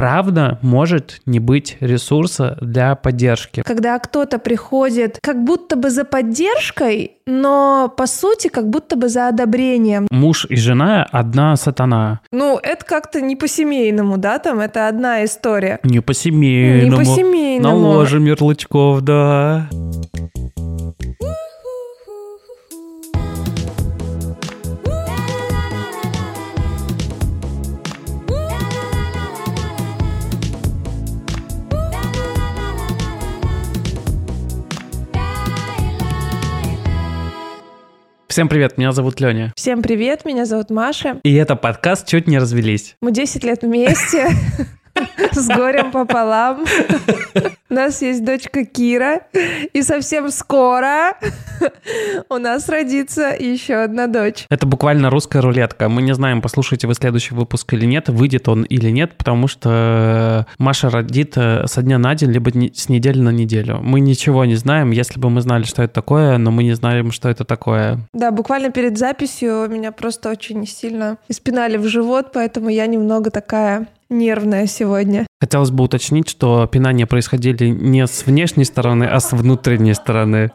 правда может не быть ресурса для поддержки. Когда кто-то приходит как будто бы за поддержкой, но по сути как будто бы за одобрением. Муж и жена одна сатана. Ну, это как-то не по-семейному, да, там это одна история. Не по-семейному. Не по-семейному. Наложим ярлычков, да. Всем привет, меня зовут Леня. Всем привет, меня зовут Маша. И это подкаст «Чуть не развелись». Мы 10 лет вместе. С горем пополам. У нас есть дочка Кира. И совсем скоро у нас родится еще одна дочь. Это буквально русская рулетка. Мы не знаем, послушаете вы следующий выпуск или нет, выйдет он или нет, потому что Маша родит э, со дня на день, либо с недели на неделю. Мы ничего не знаем. Если бы мы знали, что это такое, но мы не знаем, что это такое. Да, буквально перед записью меня просто очень сильно испинали в живот, поэтому я немного такая нервная сегодня. Хотелось бы уточнить, что пинания происходили не с внешней стороны, а с внутренней стороны.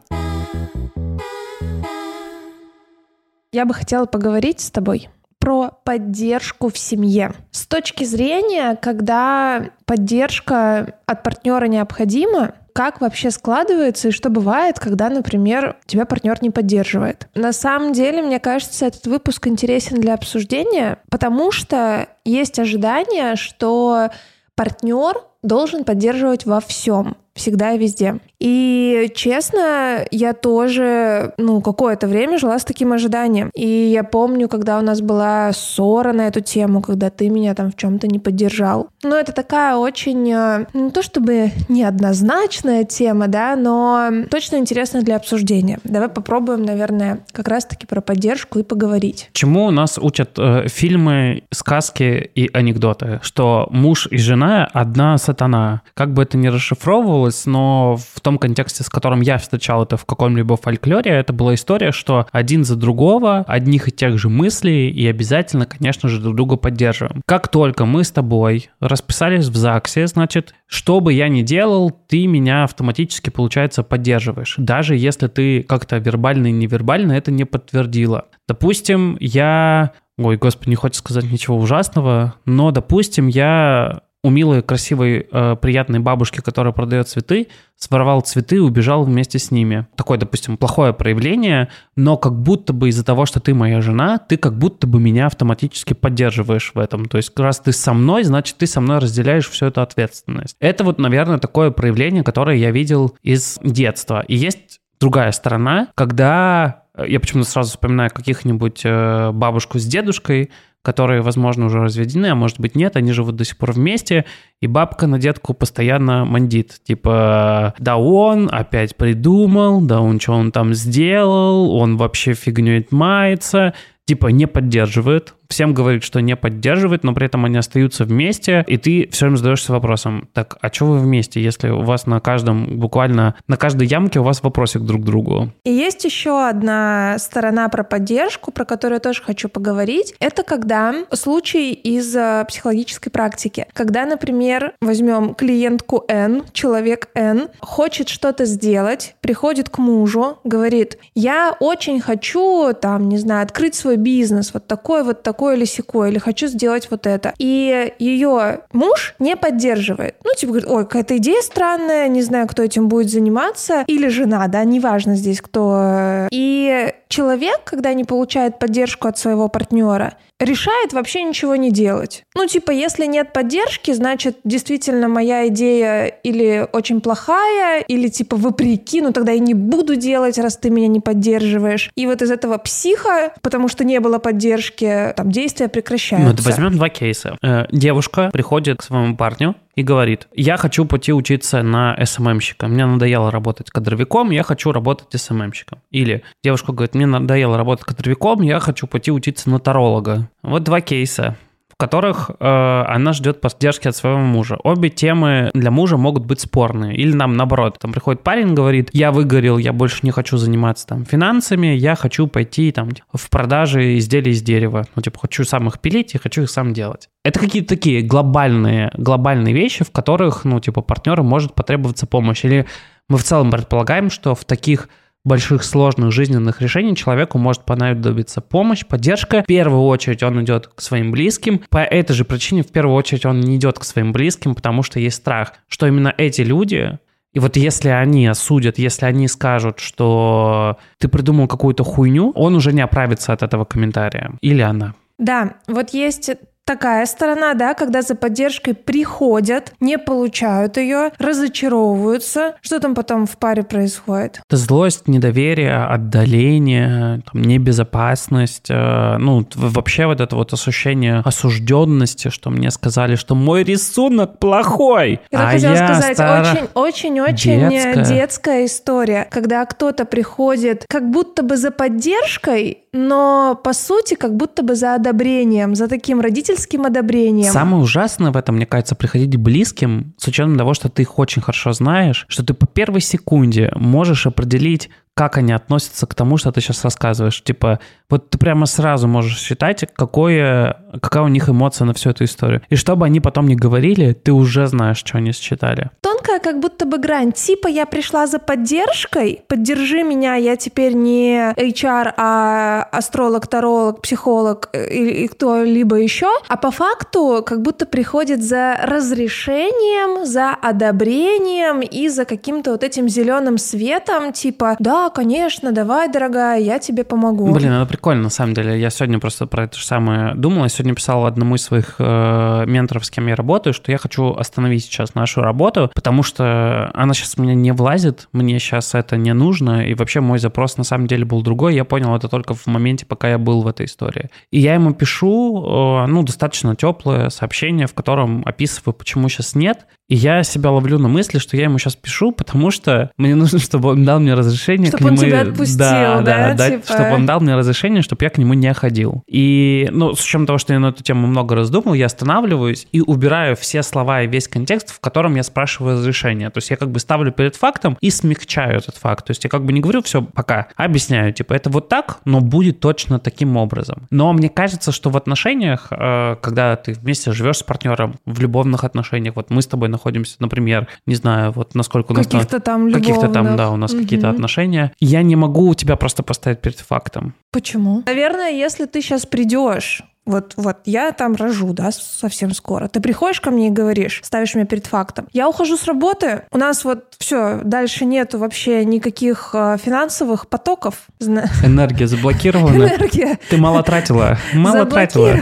Я бы хотела поговорить с тобой про поддержку в семье. С точки зрения, когда поддержка от партнера необходима, как вообще складывается и что бывает, когда, например, тебя партнер не поддерживает. На самом деле, мне кажется, этот выпуск интересен для обсуждения, потому что есть ожидание, что партнер должен поддерживать во всем всегда и везде. И честно, я тоже, ну, какое-то время жила с таким ожиданием. И я помню, когда у нас была ссора на эту тему, когда ты меня там в чем-то не поддержал. Но это такая очень, э, не то чтобы неоднозначная тема, да, но точно интересная для обсуждения. Давай попробуем, наверное, как раз-таки про поддержку и поговорить. Чему у нас учат э, фильмы, сказки и анекдоты? Что муж и жена одна сатана. Как бы это ни расшифровывалось, но в том контексте, с которым я встречал это в каком-либо фольклоре, это была история, что один за другого, одних и тех же мыслей, и обязательно, конечно же, друг друга поддерживаем. Как только мы с тобой расписались в ЗАГСе, значит, что бы я ни делал, ты меня автоматически, получается, поддерживаешь. Даже если ты как-то вербально и невербально это не подтвердила. Допустим, я Ой, господи, не хочется сказать ничего ужасного, но, допустим, я у милой, красивой, э, приятной бабушки, которая продает цветы, своровал цветы и убежал вместе с ними. Такое, допустим, плохое проявление, но как будто бы из-за того, что ты моя жена, ты как будто бы меня автоматически поддерживаешь в этом. То есть раз ты со мной, значит, ты со мной разделяешь всю эту ответственность. Это вот, наверное, такое проявление, которое я видел из детства. И есть другая сторона, когда я почему-то сразу вспоминаю каких-нибудь э, бабушку с дедушкой, которые, возможно, уже разведены, а может быть нет, они живут до сих пор вместе, и бабка на детку постоянно мандит. Типа, да он опять придумал, да он что он там сделал, он вообще фигней мается, типа не поддерживает, всем говорит, что не поддерживает, но при этом они остаются вместе, и ты все время задаешься вопросом, так, а что вы вместе, если у вас на каждом, буквально на каждой ямке у вас вопросик друг к другу? И есть еще одна сторона про поддержку, про которую я тоже хочу поговорить. Это когда случай из э, психологической практики. Когда, например, возьмем клиентку N, человек N, хочет что-то сделать, приходит к мужу, говорит, я очень хочу, там, не знаю, открыть свой бизнес, вот такой вот такой такое или секое, или хочу сделать вот это. И ее муж не поддерживает. Ну, типа говорит, ой, какая-то идея странная, не знаю, кто этим будет заниматься. Или жена, да, неважно здесь кто. И человек, когда не получает поддержку от своего партнера, решает вообще ничего не делать. Ну, типа, если нет поддержки, значит, действительно моя идея или очень плохая, или типа вопреки, ну тогда я не буду делать, раз ты меня не поддерживаешь. И вот из этого психа, потому что не было поддержки, там действия прекращаются. Ну, возьмем два кейса. Э, девушка приходит к своему парню, и говорит, я хочу пойти учиться на СММщика, мне надоело работать кадровиком, я хочу работать СММщиком. Или девушка говорит, мне надоело работать кадровиком, я хочу пойти учиться на таролога. Вот два кейса. В которых э, она ждет поддержки от своего мужа. Обе темы для мужа могут быть спорные. Или нам наоборот, там приходит парень, говорит, я выгорел, я больше не хочу заниматься там финансами, я хочу пойти там в продажи изделий из дерева. Ну, типа, хочу сам их пилить и хочу их сам делать. Это какие-то такие глобальные, глобальные вещи, в которых, ну, типа, партнеру может потребоваться помощь. Или мы в целом предполагаем, что в таких больших сложных жизненных решений человеку может понадобиться помощь, поддержка. В первую очередь он идет к своим близким. По этой же причине в первую очередь он не идет к своим близким, потому что есть страх, что именно эти люди и вот если они осудят, если они скажут, что ты придумал какую-то хуйню, он уже не оправится от этого комментария. Или она. Да, вот есть такая сторона, да, когда за поддержкой приходят, не получают ее, разочаровываются. Что там потом в паре происходит? Это злость, недоверие, отдаление, там, небезопасность. Э, ну, вообще вот это вот ощущение осужденности, что мне сказали, что мой рисунок плохой. Я а хотела я сказать, очень-очень-очень детская. детская история, когда кто-то приходит как будто бы за поддержкой, но по сути как будто бы за одобрением, за таким родительским одобрением. Самое ужасное в этом, мне кажется, приходить близким с учетом того, что ты их очень хорошо знаешь, что ты по первой секунде можешь определить, как они относятся к тому, что ты сейчас рассказываешь. Типа, вот ты прямо сразу можешь считать, какое, какая у них эмоция на всю эту историю. И что бы они потом ни говорили, ты уже знаешь, что они считали. Тонкая как будто бы грань. Типа я пришла за поддержкой, поддержи меня, я теперь не HR, а астролог, таролог, психолог э, и, и кто-либо еще. А по факту как будто приходит за разрешением, за одобрением и за каким-то вот этим зеленым светом, типа, да, конечно, давай, дорогая, я тебе помогу. Блин, это прикольно, на самом деле. Я сегодня просто про это же самое думал. Я сегодня писал одному из своих э, менторов, с кем я работаю, что я хочу остановить сейчас нашу работу, потому что она сейчас у меня не влазит, мне сейчас это не нужно, и вообще мой запрос на самом деле был другой. Я понял это только в моменте, пока я был в этой истории. И я ему пишу, э, ну, достаточно теплое сообщение, в котором описываю, почему сейчас нет, и я себя ловлю на мысли, что я ему сейчас пишу, потому что мне нужно, чтобы он дал мне разрешение чтобы к нему. Чтобы он тебя отпустил, да? Да, да типа... чтобы он дал мне разрешение, чтобы я к нему не ходил. И, ну, с учетом того, что я на эту тему много раз думал, я останавливаюсь и убираю все слова и весь контекст, в котором я спрашиваю разрешение. То есть я как бы ставлю перед фактом и смягчаю этот факт. То есть я как бы не говорю все пока, а объясняю, типа, это вот так, но будет точно таким образом. Но мне кажется, что в отношениях, э, когда ты вместе живешь с партнером, в любовных отношениях, вот мы с тобой находимся, например, не знаю, вот насколько у нас... Каких-то там Каких-то там, да, у нас угу. какие-то отношения. Я не могу тебя просто поставить перед фактом. Почему? Наверное, если ты сейчас придешь вот, вот, я там рожу, да, совсем скоро. Ты приходишь ко мне и говоришь, ставишь меня перед фактом. Я ухожу с работы, у нас вот все, дальше нету вообще никаких э, финансовых потоков. Энергия заблокирована. Энергия. Ты мало тратила. Мало тратила.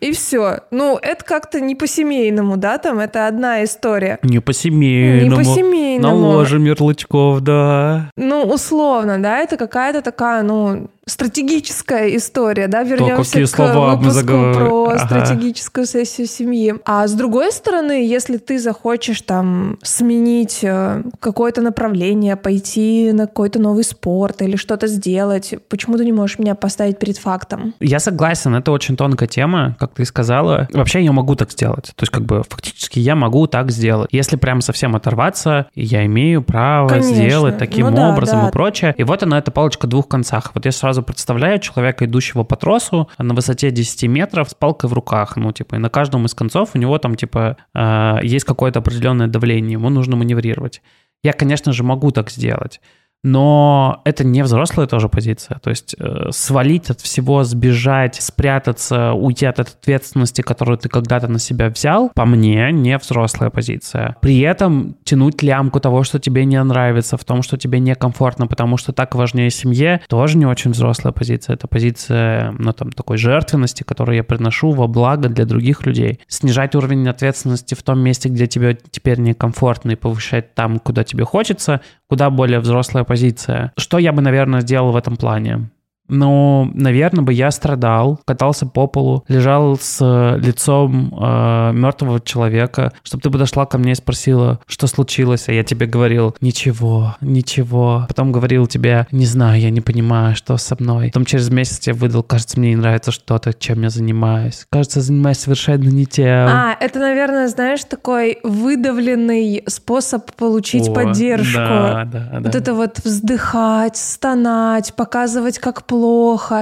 И все. Ну, это как-то не по-семейному, да, там, это одна история. Не по-семейному. Не по-семейному. Наложим ярлычков, да. Ну, условно, да, это какая-то такая, ну, стратегическая история, да, вернемся к слова выпуску про ага. стратегическую сессию семьи. А с другой стороны, если ты захочешь там сменить э, какое-то направление, пойти на какой-то новый спорт или что-то сделать, почему ты не можешь меня поставить перед фактом? Я согласен, это очень тонкая тема, как ты сказала. Вообще я могу так сделать. То есть как бы фактически я могу так сделать. Если прям совсем оторваться, я имею право Конечно. сделать таким ну, образом да, да. и прочее. И вот она, эта палочка двух концах. Вот я сразу сразу представляю человека, идущего по тросу на высоте 10 метров с палкой в руках. Ну, типа, и на каждом из концов у него там, типа, э, есть какое-то определенное давление, ему нужно маневрировать. Я, конечно же, могу так сделать но это не взрослая тоже позиция. То есть э, свалить от всего, сбежать, спрятаться, уйти от ответственности, которую ты когда-то на себя взял, по мне, не взрослая позиция. При этом тянуть лямку того, что тебе не нравится, в том, что тебе некомфортно, потому что так важнее семье, тоже не очень взрослая позиция. Это позиция, ну, там, такой жертвенности, которую я приношу во благо для других людей. Снижать уровень ответственности в том месте, где тебе теперь некомфортно, и повышать там, куда тебе хочется, куда более взрослая позиция. Что я бы, наверное, сделал в этом плане? Но, наверное, бы я страдал, катался по полу, лежал с э, лицом э, мертвого человека, чтобы ты подошла ко мне и спросила, что случилось, а я тебе говорил, ничего, ничего. Потом говорил тебе, не знаю, я не понимаю, что со мной. Потом через месяц тебе выдал, кажется, мне не нравится что-то, чем я занимаюсь. Кажется, занимаюсь совершенно не тем. А, это, наверное, знаешь, такой выдавленный способ получить О, поддержку. Да, да, да. Вот это вот вздыхать, стонать, показывать, как плохо,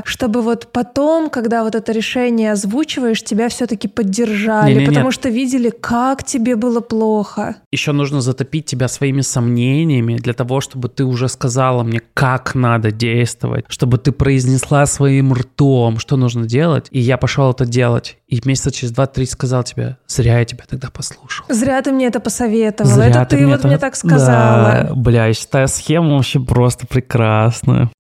чтобы вот потом, когда вот это решение озвучиваешь, тебя все-таки поддержали, не, не, потому нет. что видели, как тебе было плохо. Еще нужно затопить тебя своими сомнениями для того, чтобы ты уже сказала мне, как надо действовать, чтобы ты произнесла своим ртом, что нужно делать, и я пошел это делать. И месяца через два-три сказал тебе, зря я тебя тогда послушал. Зря ты мне это посоветовал. Зря это ты, ты вот это... мне так сказала. Да, бля, я считаю схему вообще просто прекрасную.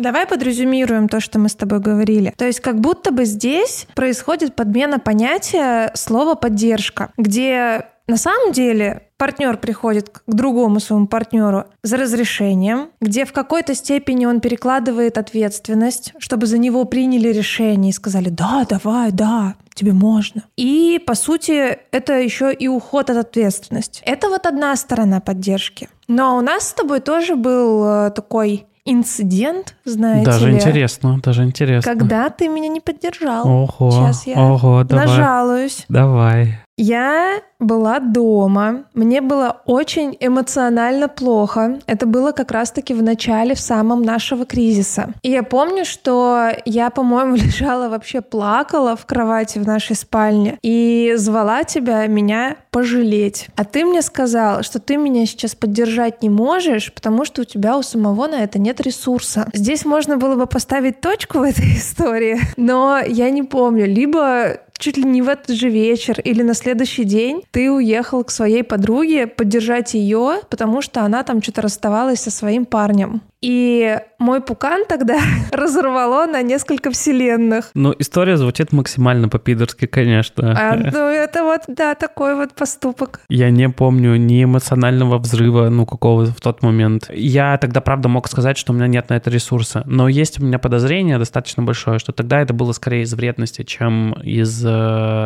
Давай подрезюмируем то, что мы с тобой говорили. То есть как будто бы здесь происходит подмена понятия слова «поддержка», где на самом деле партнер приходит к другому своему партнеру за разрешением, где в какой-то степени он перекладывает ответственность, чтобы за него приняли решение и сказали «да, давай, да, тебе можно». И, по сути, это еще и уход от ответственности. Это вот одна сторона поддержки. Но у нас с тобой тоже был э, такой инцидент, знаете Даже ли. интересно, даже интересно. Когда ты меня не поддержал. Ого, Сейчас я ого, давай. нажалуюсь. Давай. Я была дома, мне было очень эмоционально плохо. Это было как раз-таки в начале, в самом нашего кризиса. И я помню, что я, по-моему, лежала вообще плакала в кровати в нашей спальне и звала тебя меня пожалеть. А ты мне сказал, что ты меня сейчас поддержать не можешь, потому что у тебя у самого на это нет ресурса. Здесь можно было бы поставить точку в этой истории, но я не помню. Либо чуть ли не в этот же вечер или на следующий день ты уехал к своей подруге поддержать ее, потому что она там что-то расставалась со своим парнем. И мой пукан тогда разорвало на несколько вселенных. Ну, история звучит максимально по-пидорски, конечно. А, ну, это вот, да, такой вот поступок. Я не помню ни эмоционального взрыва, ну, какого в тот момент. Я тогда, правда, мог сказать, что у меня нет на это ресурса. Но есть у меня подозрение достаточно большое, что тогда это было скорее из вредности, чем из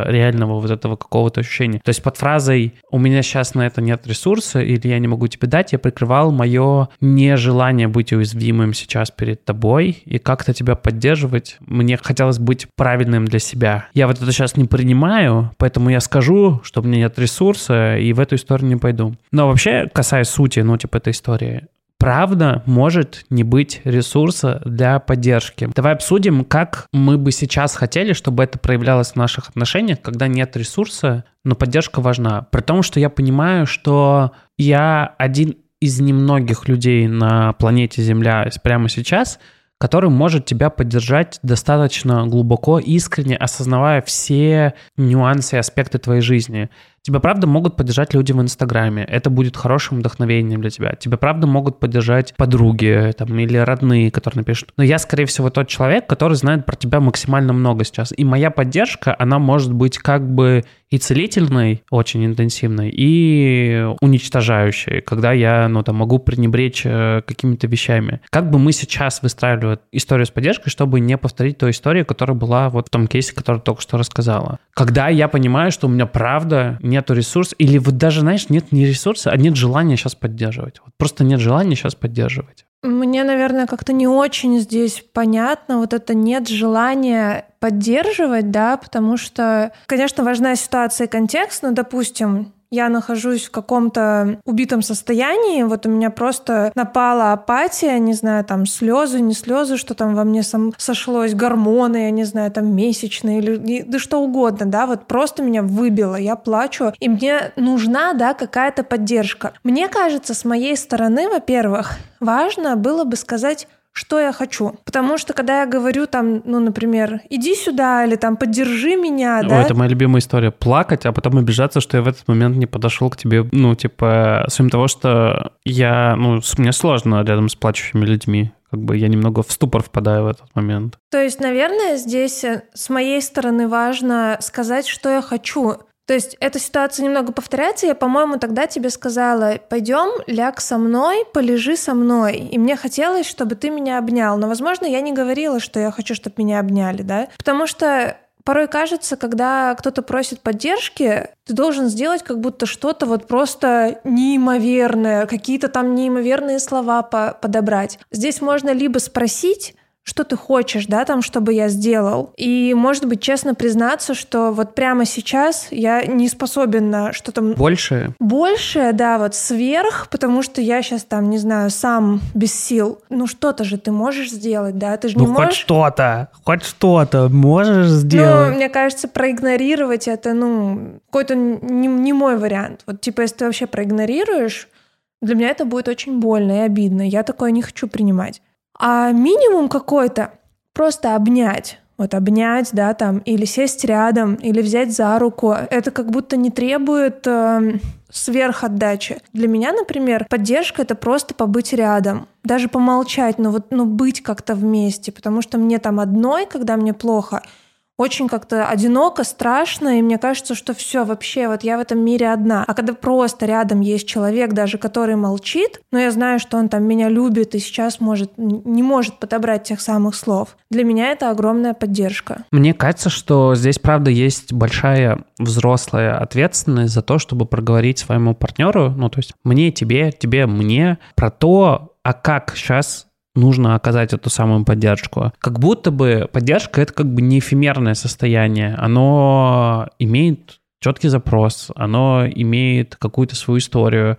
реального вот этого какого-то ощущения. То есть под фразой «у меня сейчас на это нет ресурса» или «я не могу тебе дать», я прикрывал мое нежелание быть быть уязвимым сейчас перед тобой и как-то тебя поддерживать. Мне хотелось быть правильным для себя. Я вот это сейчас не принимаю, поэтому я скажу, что у меня нет ресурса, и в эту историю не пойду. Но вообще, касаясь сути, ну, типа, этой истории, правда может не быть ресурса для поддержки. Давай обсудим, как мы бы сейчас хотели, чтобы это проявлялось в наших отношениях, когда нет ресурса, но поддержка важна. При том, что я понимаю, что я один из немногих людей на планете Земля прямо сейчас, который может тебя поддержать достаточно глубоко, искренне, осознавая все нюансы и аспекты твоей жизни. Тебя правда могут поддержать люди в Инстаграме. Это будет хорошим вдохновением для тебя. Тебя правда могут поддержать подруги там, или родные, которые напишут. Но я, скорее всего, тот человек, который знает про тебя максимально много сейчас. И моя поддержка, она может быть как бы и целительной, очень интенсивной, и уничтожающей, когда я, ну, там, могу пренебречь э, какими-то вещами. Как бы мы сейчас выстраивали историю с поддержкой, чтобы не повторить ту историю, которая была вот в том кейсе, который только что рассказала. Когда я понимаю, что у меня правда нету ресурса, или вот даже, знаешь, нет не ресурса, а нет желания сейчас поддерживать. Вот просто нет желания сейчас поддерживать. Мне, наверное, как-то не очень здесь понятно, вот это нет желания поддерживать, да, потому что, конечно, важна ситуация и контекст, но, допустим, я нахожусь в каком-то убитом состоянии, вот у меня просто напала апатия, не знаю, там слезы, не слезы, что там во мне сам сошлось, гормоны, я не знаю, там месячные или да что угодно, да, вот просто меня выбило, я плачу, и мне нужна, да, какая-то поддержка. Мне кажется, с моей стороны, во-первых, важно было бы сказать что я хочу. Потому что когда я говорю там, ну, например, иди сюда или там поддержи меня, О, да. это моя любимая история. Плакать, а потом обижаться, что я в этот момент не подошел к тебе, ну, типа, своим того, что я, ну, мне сложно рядом с плачущими людьми как бы я немного в ступор впадаю в этот момент. То есть, наверное, здесь э, с моей стороны важно сказать, что я хочу. То есть эта ситуация немного повторяется. Я, по-моему, тогда тебе сказала, пойдем, ляг со мной, полежи со мной. И мне хотелось, чтобы ты меня обнял. Но, возможно, я не говорила, что я хочу, чтобы меня обняли, да? Потому что Порой кажется, когда кто-то просит поддержки, ты должен сделать как будто что-то вот просто неимоверное, какие-то там неимоверные слова по подобрать. Здесь можно либо спросить, что ты хочешь, да, там, чтобы я сделал. И, может быть, честно признаться, что вот прямо сейчас я не способен на что-то... Больше? Больше, да, вот сверх, потому что я сейчас там, не знаю, сам без сил. Ну, что-то же ты можешь сделать, да, ты же ну, не можешь... хоть что-то, хоть что-то можешь сделать. Ну, мне кажется, проигнорировать это, ну, какой-то не, не мой вариант. Вот, типа, если ты вообще проигнорируешь, для меня это будет очень больно и обидно. Я такое не хочу принимать. А минимум какой-то просто обнять. Вот обнять, да, там, или сесть рядом, или взять за руку. Это как будто не требует э, сверхотдачи. Для меня, например, поддержка — это просто побыть рядом. Даже помолчать, но вот ну, быть как-то вместе. Потому что мне там одной, когда мне плохо — очень как-то одиноко, страшно, и мне кажется, что все вообще, вот я в этом мире одна. А когда просто рядом есть человек, даже который молчит, но я знаю, что он там меня любит и сейчас может, не может подобрать тех самых слов, для меня это огромная поддержка. Мне кажется, что здесь, правда, есть большая взрослая ответственность за то, чтобы проговорить своему партнеру, ну, то есть мне, тебе, тебе, мне, про то, а как сейчас нужно оказать эту самую поддержку. Как будто бы поддержка — это как бы не эфемерное состояние. Оно имеет четкий запрос, оно имеет какую-то свою историю,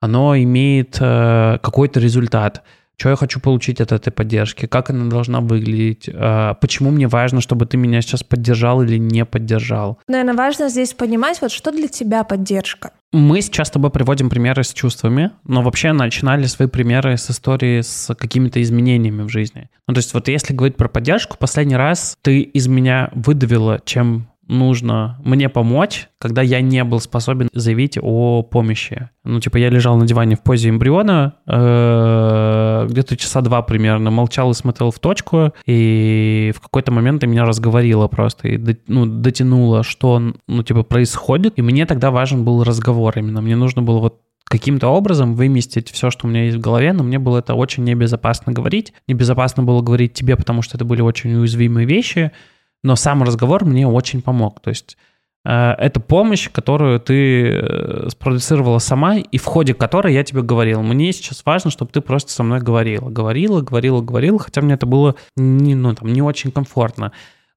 оно имеет э, какой-то результат — что я хочу получить от этой поддержки, как она должна выглядеть, а, почему мне важно, чтобы ты меня сейчас поддержал или не поддержал. Наверное, важно здесь понимать, вот что для тебя поддержка. Мы сейчас с тобой приводим примеры с чувствами, но вообще начинали свои примеры с истории с какими-то изменениями в жизни. Ну, то есть вот если говорить про поддержку, последний раз ты из меня выдавила, чем нужно мне помочь, когда я не был способен заявить о помощи. Ну, типа, я лежал на диване в позе эмбриона, э, где-то часа два примерно, молчал и смотрел в точку, и в какой-то момент ты меня разговорила просто, и ну, дотянула, что, ну, типа, происходит, и мне тогда важен был разговор именно. Мне нужно было вот каким-то образом выместить все, что у меня есть в голове, но мне было это очень небезопасно говорить. Небезопасно было говорить тебе, потому что это были очень уязвимые вещи, но сам разговор мне очень помог. То есть э, это помощь, которую ты э, спродюцировала сама, и в ходе которой я тебе говорил. Мне сейчас важно, чтобы ты просто со мной говорила. Говорила, говорила, говорила, хотя мне это было не, ну, там, не очень комфортно.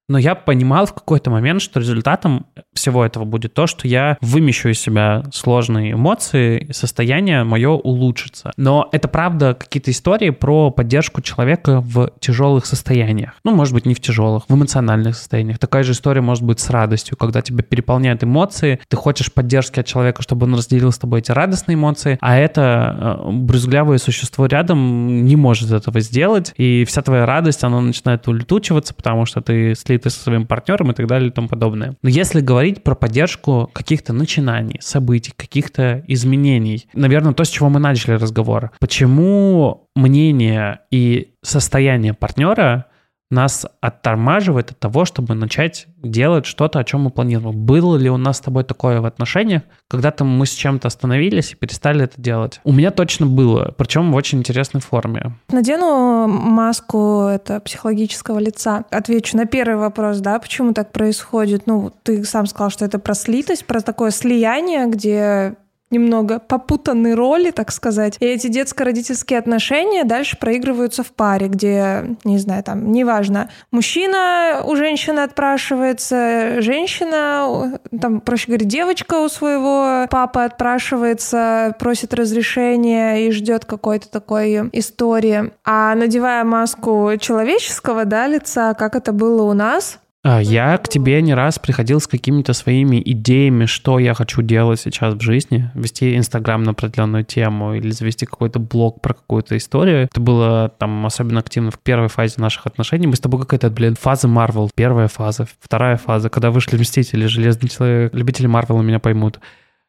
Но я понимал в какой-то момент, что результатом всего этого будет то, что я вымещу из себя сложные эмоции, состояние мое улучшится. Но это правда какие-то истории про поддержку человека в тяжелых состояниях. Ну, может быть, не в тяжелых, в эмоциональных состояниях. Такая же история может быть с радостью, когда тебя переполняют эмоции, ты хочешь поддержки от человека, чтобы он разделил с тобой эти радостные эмоции, а это э, брюзглявое существо рядом не может этого сделать, и вся твоя радость, она начинает улетучиваться, потому что ты слишком ты со своим партнером и так далее и тому подобное. Но если говорить про поддержку каких-то начинаний, событий, каких-то изменений, наверное, то, с чего мы начали разговор, почему мнение и состояние партнера нас оттормаживает от того, чтобы начать делать что-то, о чем мы планировали. Было ли у нас с тобой такое в отношениях, когда-то мы с чем-то остановились и перестали это делать? У меня точно было, причем в очень интересной форме. Надену маску это психологического лица. Отвечу на первый вопрос, да, почему так происходит. Ну, ты сам сказал, что это про слитость, про такое слияние, где немного попутанные роли, так сказать. И эти детско-родительские отношения дальше проигрываются в паре, где, не знаю, там, неважно, мужчина у женщины отпрашивается, женщина, там, проще говоря, девочка у своего папы отпрашивается, просит разрешения и ждет какой-то такой истории. А надевая маску человеческого, да, лица, как это было у нас, я к тебе не раз приходил с какими-то своими идеями, что я хочу делать сейчас в жизни. Вести Инстаграм на определенную тему или завести какой-то блог про какую-то историю. Это было там особенно активно в первой фазе наших отношений. Мы с тобой какая-то, блин, фаза Марвел. Первая фаза, вторая фаза, когда вышли Мстители, Железный человек. Любители Марвела меня поймут.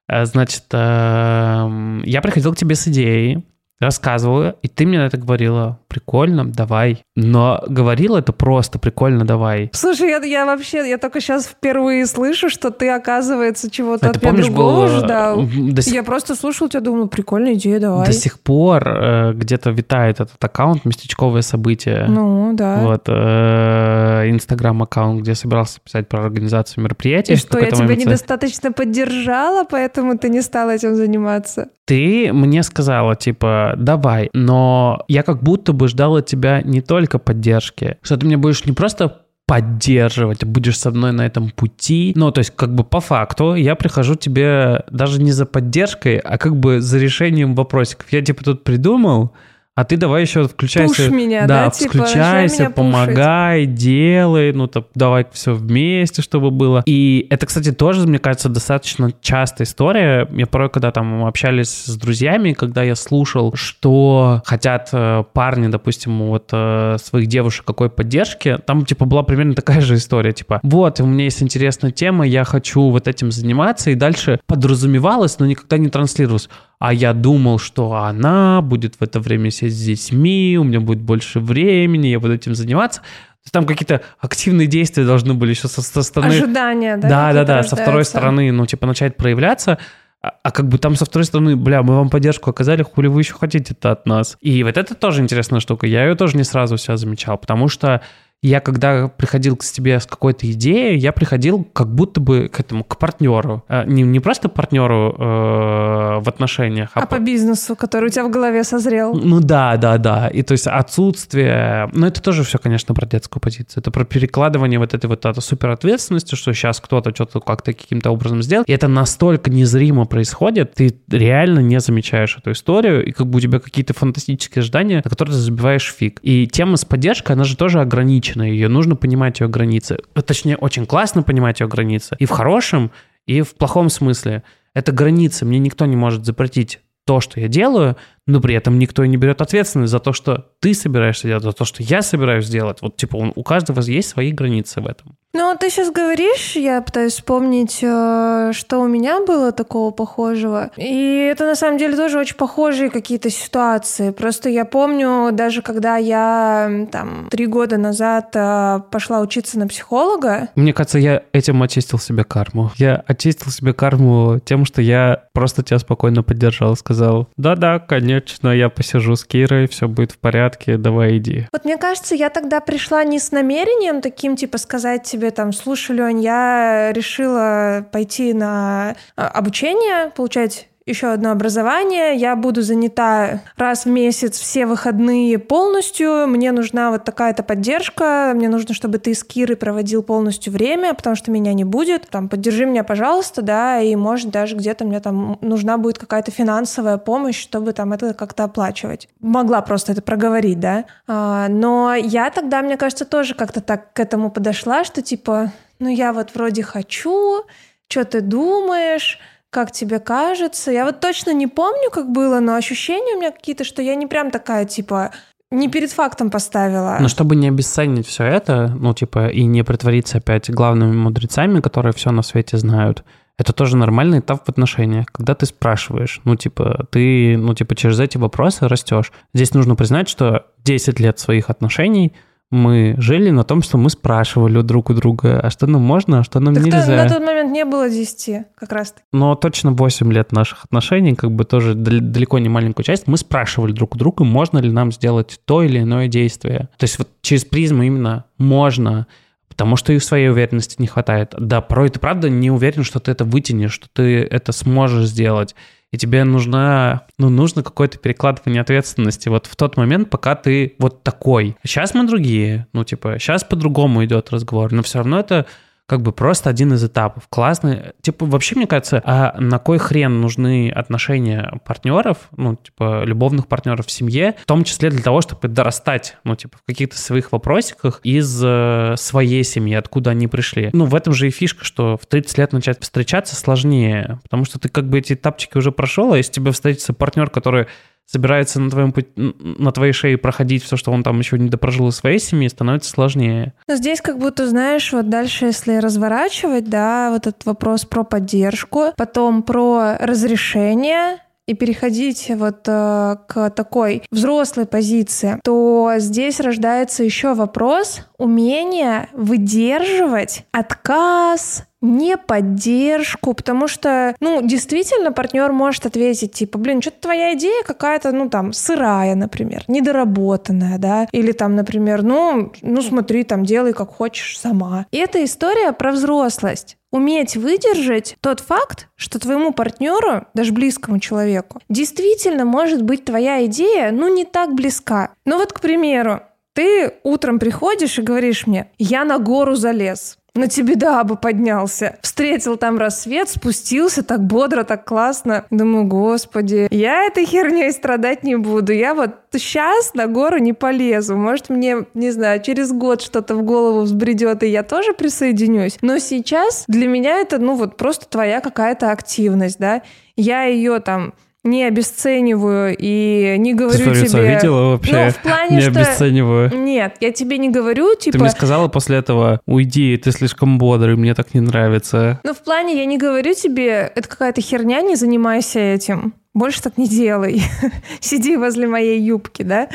А, значит, эм, я приходил к тебе с идеей, рассказывала, и ты мне на это говорила, прикольно, давай. Но говорила это просто, прикольно, давай. Слушай, я, я вообще, я только сейчас впервые слышу, что ты, оказывается, чего-то Это от меня помнишь, другого было, ждал. до сих Я просто слушал тебя, думала, прикольная идея, давай. До сих пор э, где-то витает этот аккаунт «Местечковое событие». Ну, да. Вот, э, инстаграм-аккаунт, где я собирался писать про организацию мероприятий. И что, я тебя момент- недостаточно поддержала, поэтому ты не стала этим заниматься? Ты мне сказала, типа, давай, но я как будто бы ждал от тебя не только поддержки, что ты меня будешь не просто поддерживать, будешь со мной на этом пути. Ну, то есть, как бы по факту я прихожу тебе даже не за поддержкой, а как бы за решением вопросиков. Я типа тут придумал, а ты давай еще включайся. Пуш меня, да, да? Типа, включайся, меня помогай, делай, ну так давай все вместе, чтобы было. И это, кстати, тоже, мне кажется, достаточно частая история. Я порой, когда там общались с друзьями, когда я слушал, что хотят э, парни, допустим, вот э, своих девушек какой поддержки, там типа была примерно такая же история, типа, вот, у меня есть интересная тема, я хочу вот этим заниматься, и дальше подразумевалось, но никогда не транслировалось. А я думал, что она будет в это время сидеть с детьми, у меня будет больше времени, я буду этим заниматься. То есть Там какие-то активные действия должны были еще со, со стороны... Ожидания, да? Да, да, да, со второй стороны, ну, типа, начать проявляться, а, а как бы там со второй стороны, бля, мы вам поддержку оказали, хули вы еще хотите-то от нас? И вот это тоже интересная штука, я ее тоже не сразу себя замечал, потому что я когда приходил к тебе с какой-то идеей, я приходил как будто бы к этому, к партнеру. А, Не, не просто партнеру э, в отношениях, А по бизнесу, который у тебя в голове созрел? ну да, да, да. И то есть отсутствие... Ну это тоже все, конечно, про детскую позицию. Это про перекладывание вот этой вот этой суперответственности, что сейчас кто-то что-то как-то каким-то образом сделал. И это настолько незримо происходит, ты реально не замечаешь эту историю, и как бы у тебя какие-то фантастические ожидания, на которые ты забиваешь фиг. И тема с поддержкой, она же тоже ограничена. Ее нужно понимать ее границы. Э, Точнее, очень классно понимать ее границы. И в хорошем, и в плохом смысле. Это границы. Мне никто не может запретить то, что я делаю, но при этом никто не берет ответственность за то, что ты собираешься делать, за то, что я собираюсь делать. Вот, типа, он- у каждого есть свои границы в этом. Ну, ты сейчас говоришь, я пытаюсь вспомнить, э, что у меня было такого похожего. И это на самом деле тоже очень похожие какие-то ситуации. Просто я помню, даже когда я там три года назад э, пошла учиться на психолога, Мне кажется, я этим очистил себе карму. Я очистил себе карму тем, что я просто тебя спокойно поддержал, сказал, да-да, конечно, я посижу с Кирой, все будет в порядке, давай иди. Вот мне кажется, я тогда пришла не с намерением таким, типа, сказать тебе там, слушай, Лень, я решила пойти на а, обучение, получать еще одно образование, я буду занята раз в месяц все выходные полностью, мне нужна вот такая-то поддержка, мне нужно, чтобы ты с Кирой проводил полностью время, потому что меня не будет, там, поддержи меня, пожалуйста, да, и может даже где-то мне там нужна будет какая-то финансовая помощь, чтобы там это как-то оплачивать. Могла просто это проговорить, да, А, но я тогда, мне кажется, тоже как-то так к этому подошла, что типа, ну я вот вроде хочу, что ты думаешь, как тебе кажется. Я вот точно не помню, как было, но ощущения у меня какие-то, что я не прям такая, типа, не перед фактом поставила. Но чтобы не обесценить все это, ну, типа, и не притвориться опять главными мудрецами, которые все на свете знают, это тоже нормальный этап в отношениях, когда ты спрашиваешь, ну, типа, ты, ну, типа, через эти вопросы растешь. Здесь нужно признать, что 10 лет своих отношений мы жили на том, что мы спрашивали друг у друга, а что нам можно, а что нам Так то- нельзя. на тот момент не было 10 как раз таки. Но точно 8 лет наших отношений, как бы тоже дал- далеко не маленькую часть, мы спрашивали друг у друга, можно ли нам сделать то или иное действие. То есть вот через призму именно можно, потому что и своей уверенности не хватает. Да, порой ты правда не уверен, что ты это вытянешь, что ты это сможешь сделать. И тебе нужна, ну, нужно какое-то перекладывание ответственности вот в тот момент, пока ты вот такой. Сейчас мы другие, ну, типа, сейчас по-другому идет разговор, но все равно это как бы просто один из этапов. Классный. Типа, вообще, мне кажется, а на кой хрен нужны отношения партнеров, ну, типа, любовных партнеров в семье, в том числе для того, чтобы дорастать, ну, типа, в каких-то своих вопросиках из э, своей семьи, откуда они пришли. Ну, в этом же и фишка, что в 30 лет начать встречаться сложнее, потому что ты как бы эти этапчики уже прошел, а если тебе встретится партнер, который собирается на, твоем, пути- на твоей шее проходить все, что он там еще не допрожил из своей семьи, становится сложнее. Здесь как будто, знаешь, вот дальше, если разворачивать, да, вот этот вопрос про поддержку, потом про разрешение и переходить вот э, к такой взрослой позиции, то здесь рождается еще вопрос умения выдерживать отказ, не поддержку, потому что, ну, действительно, партнер может ответить, типа, блин, что-то твоя идея какая-то, ну, там, сырая, например, недоработанная, да, или там, например, ну, ну, смотри, там, делай как хочешь сама. И это история про взрослость уметь выдержать тот факт, что твоему партнеру, даже близкому человеку, действительно может быть твоя идея, ну, не так близка. Ну вот, к примеру, ты утром приходишь и говоришь мне, я на гору залез на тебе да бы поднялся. Встретил там рассвет, спустился так бодро, так классно. Думаю, господи, я этой херней страдать не буду. Я вот сейчас на гору не полезу. Может, мне, не знаю, через год что-то в голову взбредет, и я тоже присоединюсь. Но сейчас для меня это, ну, вот просто твоя какая-то активность, да. Я ее там не обесцениваю и не говорю Ты тебе... видела вообще? Ну, в плане, не что... обесцениваю. Нет, я тебе не говорю, типа... Ты мне сказала после этого, уйди, ты слишком бодрый, мне так не нравится. Ну, в плане, я не говорю тебе, это какая-то херня, не занимайся этим. Больше так не делай. Сиди возле моей юбки, да?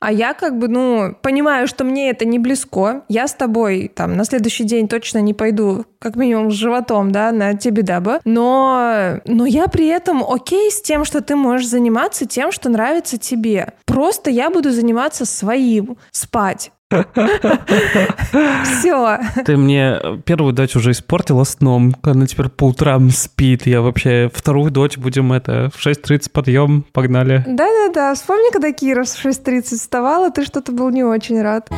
А я как бы, ну, понимаю, что мне это не близко. Я с тобой там на следующий день точно не пойду, как минимум с животом, да, на тебе даба. Но, но я при этом окей с тем, что ты можешь заниматься тем, что нравится тебе. Просто я буду заниматься своим, спать. Все. Ты мне первую дочь уже испортила сном. Она теперь по утрам спит. Я вообще вторую дочь будем это в 6.30 подъем. Погнали. Да-да-да. Вспомни, когда Кира в 6.30 вставала, ты что-то был не очень рад.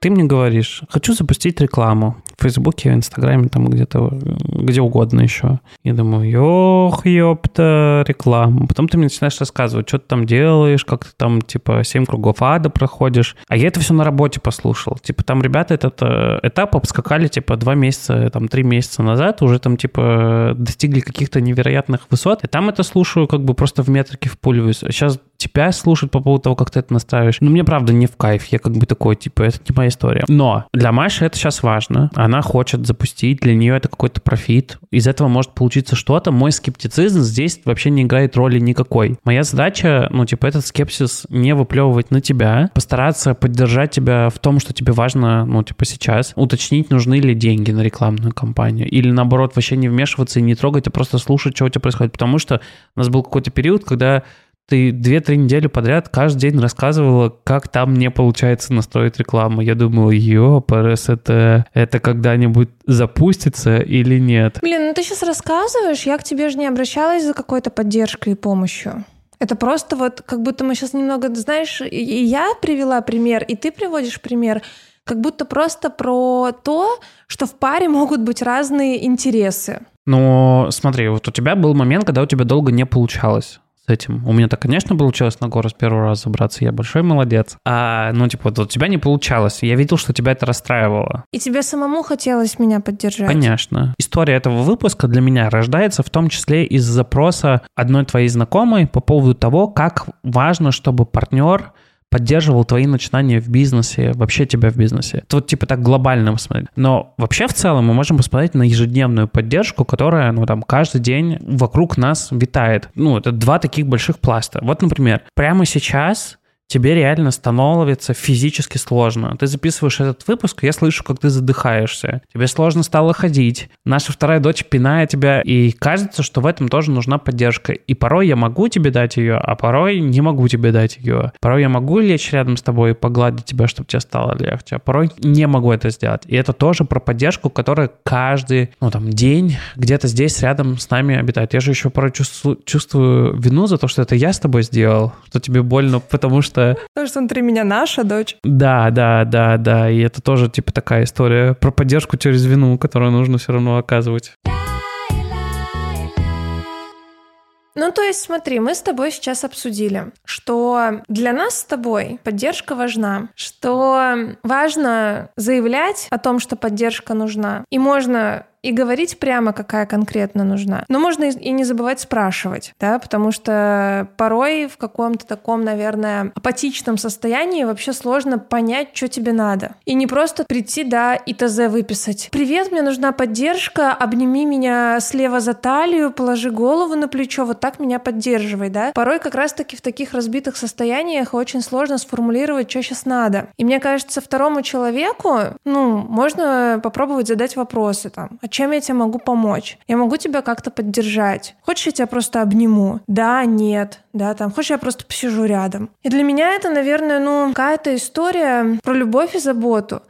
Ты мне говоришь, хочу запустить рекламу в Фейсбуке, в Инстаграме, там где-то, где угодно еще. Я думаю, ёх, ёпта, реклама. Потом ты мне начинаешь рассказывать, что ты там делаешь, как ты там, типа, 7 кругов ада проходишь. А я это все на работе послушал. Типа, там ребята этот э, этап обскакали, типа, два месяца, там, три месяца назад, уже там, типа, достигли каких-то невероятных высот. И там это слушаю, как бы просто в метрике впуливаюсь. А сейчас тебя слушать по поводу того, как ты это настраиваешь. Ну, мне правда не в кайф. Я как бы такой, типа, это не моя история. Но для Маши это сейчас важно. Она хочет запустить, для нее это какой-то профит. Из этого может получиться что-то. Мой скептицизм здесь вообще не играет роли никакой. Моя задача, ну, типа, этот скепсис не выплевывать на тебя, постараться поддержать тебя в том, что тебе важно, ну, типа, сейчас, уточнить, нужны ли деньги на рекламную кампанию. Или, наоборот, вообще не вмешиваться и не трогать, а просто слушать, что у тебя происходит. Потому что у нас был какой-то период, когда ты две-три недели подряд каждый день рассказывала, как там не получается настроить рекламу. Я думал, ёпарас, это, это когда-нибудь запустится или нет? Блин, ну ты сейчас рассказываешь, я к тебе же не обращалась за какой-то поддержкой и помощью. Это просто вот как будто мы сейчас немного, знаешь, и я привела пример, и ты приводишь пример, как будто просто про то, что в паре могут быть разные интересы. Но смотри, вот у тебя был момент, когда у тебя долго не получалось этим. У меня-то, конечно, получилось на гору с первого раза забраться, я большой молодец. А, ну, типа, вот у тебя не получалось. Я видел, что тебя это расстраивало. И тебе самому хотелось меня поддержать. Конечно. История этого выпуска для меня рождается в том числе из запроса одной твоей знакомой по поводу того, как важно, чтобы партнер поддерживал твои начинания в бизнесе, вообще тебя в бизнесе. Это вот типа так глобально посмотреть. Но вообще в целом мы можем посмотреть на ежедневную поддержку, которая, ну там, каждый день вокруг нас витает. Ну, это два таких больших пласта. Вот, например, прямо сейчас тебе реально становится физически сложно. Ты записываешь этот выпуск, я слышу, как ты задыхаешься. Тебе сложно стало ходить. Наша вторая дочь пинает тебя, и кажется, что в этом тоже нужна поддержка. И порой я могу тебе дать ее, а порой не могу тебе дать ее. Порой я могу лечь рядом с тобой и погладить тебя, чтобы тебе стало легче, а порой не могу это сделать. И это тоже про поддержку, которая каждый, ну там, день где-то здесь рядом с нами обитает. Я же еще порой чувствую, чувствую вину за то, что это я с тобой сделал, что тебе больно, потому что что... Потому что внутри меня наша дочь. Да, да, да, да. И это тоже типа такая история про поддержку через вину, которую нужно все равно оказывать. Ну, то есть, смотри, мы с тобой сейчас обсудили, что для нас с тобой поддержка важна, что важно заявлять о том, что поддержка нужна. И можно и говорить прямо, какая конкретно нужна. Но можно и не забывать спрашивать, да, потому что порой в каком-то таком, наверное, апатичном состоянии вообще сложно понять, что тебе надо. И не просто прийти, да, и ТЗ выписать. Привет, мне нужна поддержка, обними меня слева за талию, положи голову на плечо, вот так меня поддерживай, да. Порой как раз-таки в таких разбитых состояниях очень сложно сформулировать, что сейчас надо. И мне кажется, второму человеку, ну, можно попробовать задать вопросы там, а чем я тебе могу помочь? Я могу тебя как-то поддержать? Хочешь, я тебя просто обниму? Да, нет, да, там, хочешь, я просто посижу рядом? И для меня это, наверное, ну, какая-то история про любовь и заботу.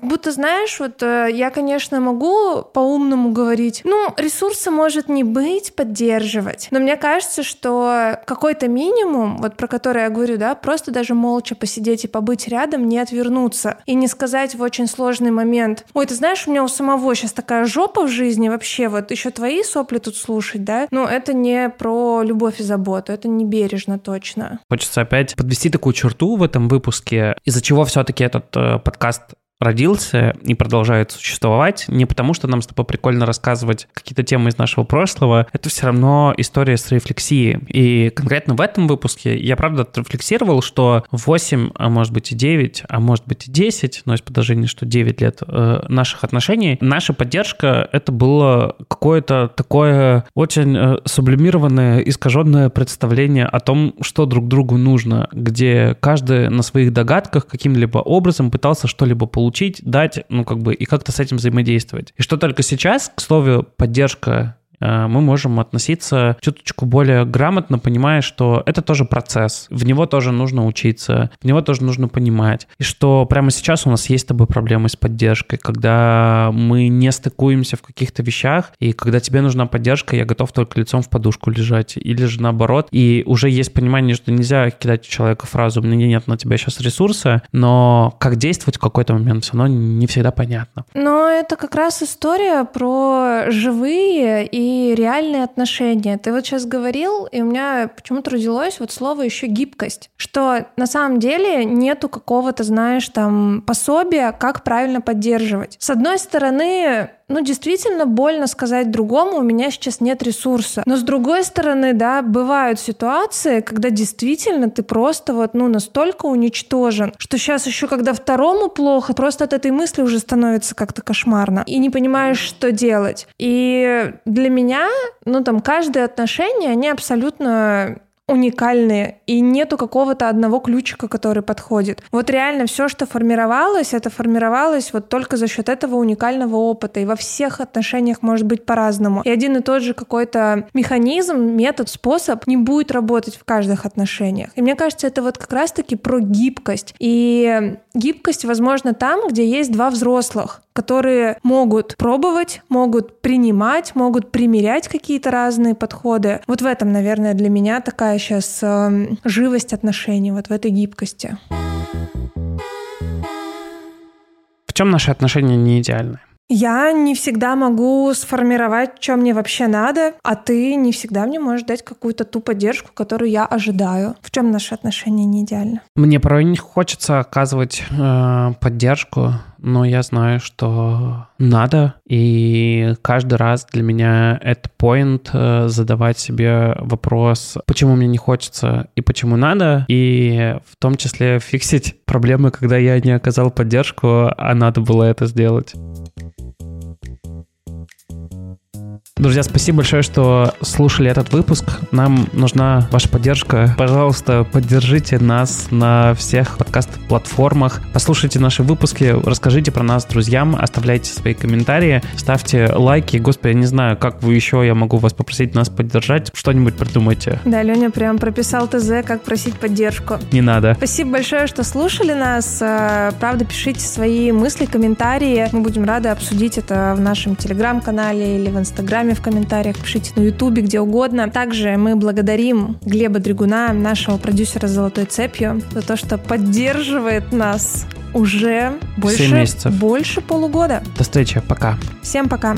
Как будто, знаешь, вот э, я, конечно, могу по-умному говорить, ну, ресурса может не быть, поддерживать. Но мне кажется, что какой-то минимум, вот про который я говорю, да, просто даже молча посидеть и побыть рядом, не отвернуться. И не сказать в очень сложный момент, ой, ты знаешь, у меня у самого сейчас такая жопа в жизни вообще, вот еще твои сопли тут слушать, да? Ну, это не про любовь и заботу, это не бережно точно. Хочется опять подвести такую черту в этом выпуске, из-за чего все-таки этот э, подкаст родился и продолжает существовать не потому, что нам с тобой прикольно рассказывать какие-то темы из нашего прошлого, это все равно история с рефлексией. И конкретно в этом выпуске я, правда, отрефлексировал, что 8, а может быть и 9, а может быть и 10, но есть подозрение, что 9 лет э, наших отношений, наша поддержка — это было какое-то такое очень э, сублимированное, искаженное представление о том, что друг другу нужно, где каждый на своих догадках каким-либо образом пытался что-либо получить получить, дать, ну, как бы, и как-то с этим взаимодействовать. И что только сейчас, к слову, поддержка мы можем относиться чуточку более грамотно, понимая, что это тоже процесс, в него тоже нужно учиться, в него тоже нужно понимать. И что прямо сейчас у нас есть с тобой проблемы с поддержкой, когда мы не стыкуемся в каких-то вещах, и когда тебе нужна поддержка, я готов только лицом в подушку лежать, или же наоборот, и уже есть понимание, что нельзя кидать человека фразу «у меня нет на тебя сейчас ресурса», но как действовать в какой-то момент все равно не всегда понятно. Но это как раз история про живые и реальные отношения. Ты вот сейчас говорил, и у меня почему-то родилось вот слово еще гибкость, что на самом деле нету какого-то, знаешь, там пособия, как правильно поддерживать. С одной стороны, ну, действительно больно сказать другому, у меня сейчас нет ресурса. Но с другой стороны, да, бывают ситуации, когда действительно ты просто вот, ну, настолько уничтожен, что сейчас еще, когда второму плохо, просто от этой мысли уже становится как-то кошмарно. И не понимаешь, что делать. И для меня, ну, там, каждое отношение, они абсолютно уникальные, и нету какого-то одного ключика, который подходит. Вот реально все, что формировалось, это формировалось вот только за счет этого уникального опыта, и во всех отношениях может быть по-разному. И один и тот же какой-то механизм, метод, способ не будет работать в каждых отношениях. И мне кажется, это вот как раз-таки про гибкость. И гибкость, возможно, там, где есть два взрослых, которые могут пробовать, могут принимать, могут примерять какие-то разные подходы. Вот в этом, наверное, для меня такая сейчас э, живость отношений, вот в этой гибкости. В чем наши отношения не идеальны? Я не всегда могу сформировать, что мне вообще надо, а ты не всегда мне можешь дать какую-то ту поддержку, которую я ожидаю. В чем наши отношения не идеальны? Мне порой не хочется оказывать э, поддержку, но я знаю, что надо, и каждый раз для меня это point э, задавать себе вопрос, почему мне не хочется и почему надо, и в том числе фиксить проблемы, когда я не оказал поддержку, а надо было это сделать. Друзья, спасибо большое, что слушали этот выпуск. Нам нужна ваша поддержка. Пожалуйста, поддержите нас на всех подкаст-платформах. Послушайте наши выпуски, расскажите про нас друзьям, оставляйте свои комментарии, ставьте лайки. Господи, я не знаю, как вы еще, я могу вас попросить нас поддержать. Что-нибудь придумайте. Да, Леня прям прописал ТЗ, как просить поддержку. Не надо. Спасибо большое, что слушали нас. Э, правда, пишите свои мысли, комментарии. Мы будем рады обсудить это в нашем телеграм-канале или в инстаграме Инстаграме, в комментариях, пишите на Ютубе, где угодно. Также мы благодарим Глеба Дригуна, нашего продюсера с «Золотой цепью», за то, что поддерживает нас уже больше, больше полугода. До встречи, пока. Всем пока.